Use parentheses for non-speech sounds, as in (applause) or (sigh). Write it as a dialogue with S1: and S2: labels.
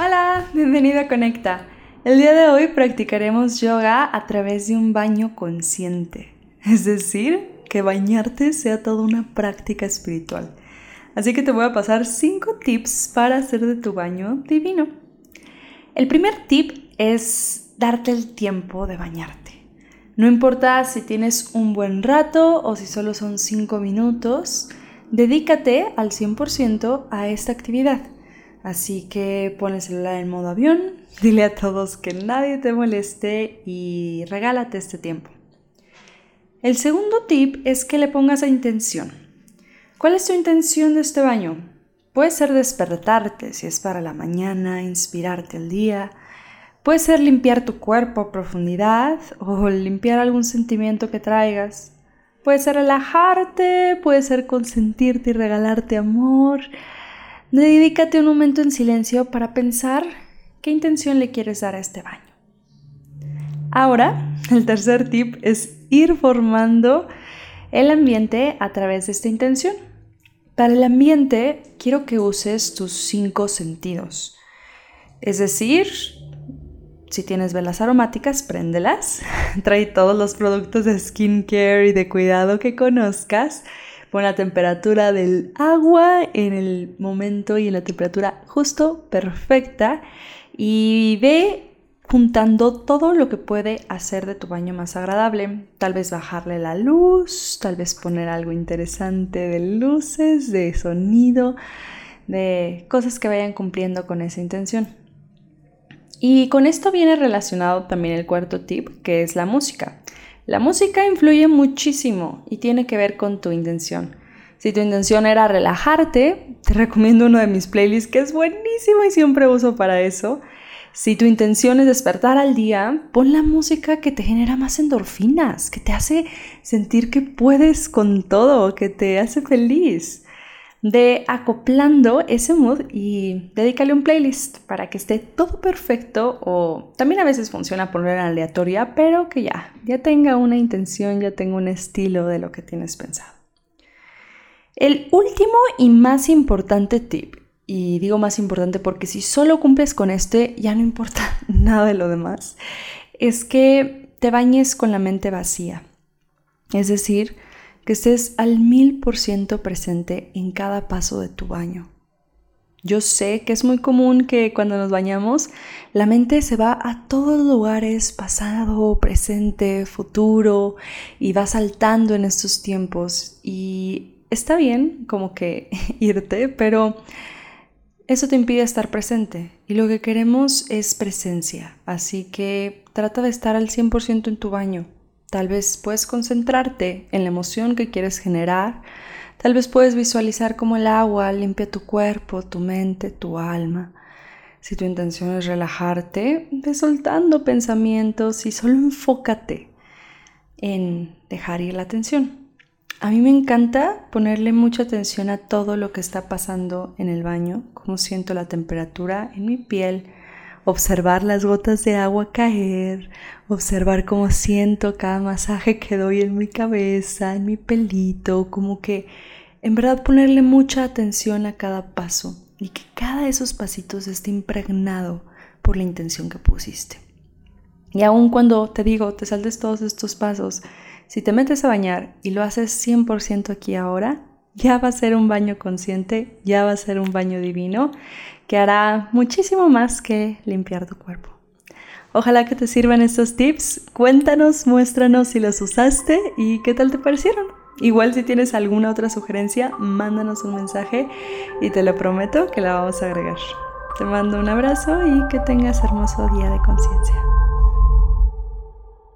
S1: Hola, bienvenido a Conecta. El día de hoy practicaremos yoga a través de un baño consciente, es decir, que bañarte sea toda una práctica espiritual. Así que te voy a pasar 5 tips para hacer de tu baño divino. El primer tip es darte el tiempo de bañarte. No importa si tienes un buen rato o si solo son 5 minutos, dedícate al 100% a esta actividad. Así que pon el celular en modo avión, (laughs) dile a todos que nadie te moleste y regálate este tiempo. El segundo tip es que le pongas a intención. ¿Cuál es tu intención de este baño? Puede ser despertarte si es para la mañana, inspirarte el día. Puede ser limpiar tu cuerpo a profundidad o limpiar algún sentimiento que traigas. Puede ser relajarte, puede ser consentirte y regalarte amor. Dedícate un momento en silencio para pensar qué intención le quieres dar a este baño. Ahora, el tercer tip es ir formando el ambiente a través de esta intención. Para el ambiente, quiero que uses tus cinco sentidos. Es decir, si tienes velas aromáticas, préndelas. (laughs) Trae todos los productos de skincare y de cuidado que conozcas Pon la temperatura del agua en el momento y en la temperatura justo perfecta y ve juntando todo lo que puede hacer de tu baño más agradable. Tal vez bajarle la luz, tal vez poner algo interesante de luces, de sonido, de cosas que vayan cumpliendo con esa intención. Y con esto viene relacionado también el cuarto tip, que es la música. La música influye muchísimo y tiene que ver con tu intención. Si tu intención era relajarte, te (laughs) recomiendo uno de mis playlists que es buenísimo y siempre uso para eso. Si tu intención es despertar al día, pon la música que te genera más endorfinas, que te hace sentir que puedes con todo, que te hace feliz de acoplando ese mood y dedícale un playlist para que esté todo perfecto o también a veces funciona poner aleatoria, pero que ya, ya tenga una intención, ya tenga un estilo de lo que tienes pensado. El último y más importante tip, y digo más importante porque si solo cumples con este ya no importa (laughs) nada de lo demás, es que te bañes con la mente vacía. Es decir, que estés al mil por ciento presente en cada paso de tu baño. Yo sé que es muy común que cuando nos bañamos la mente se va a todos lugares, pasado, presente, futuro, y va saltando en estos tiempos. Y está bien como que (laughs) irte, pero eso te impide estar presente. Y lo que queremos es presencia. Así que trata de estar al 100% en tu baño. Tal vez puedes concentrarte en la emoción que quieres generar. Tal vez puedes visualizar cómo el agua limpia tu cuerpo, tu mente, tu alma. Si tu intención es relajarte, ve soltando pensamientos y solo enfócate en dejar ir la atención. A mí me encanta ponerle mucha atención a todo lo que está pasando en el baño, cómo siento la temperatura en mi piel, observar las gotas de agua caer, observar cómo siento cada masaje que doy en mi cabeza, en mi pelito, como que en verdad ponerle mucha atención a cada paso y que cada de esos pasitos esté impregnado por la intención que pusiste. Y aun cuando te digo, te saltes todos estos pasos, si te metes a bañar y lo haces 100% aquí ahora, ya va a ser un baño consciente, ya va a ser un baño divino que hará muchísimo más que limpiar tu cuerpo. Ojalá que te sirvan estos tips. Cuéntanos, muéstranos si los usaste y qué tal te parecieron. Igual si tienes alguna otra sugerencia, mándanos un mensaje y te lo prometo que la vamos a agregar. Te mando un abrazo y que tengas hermoso día de conciencia.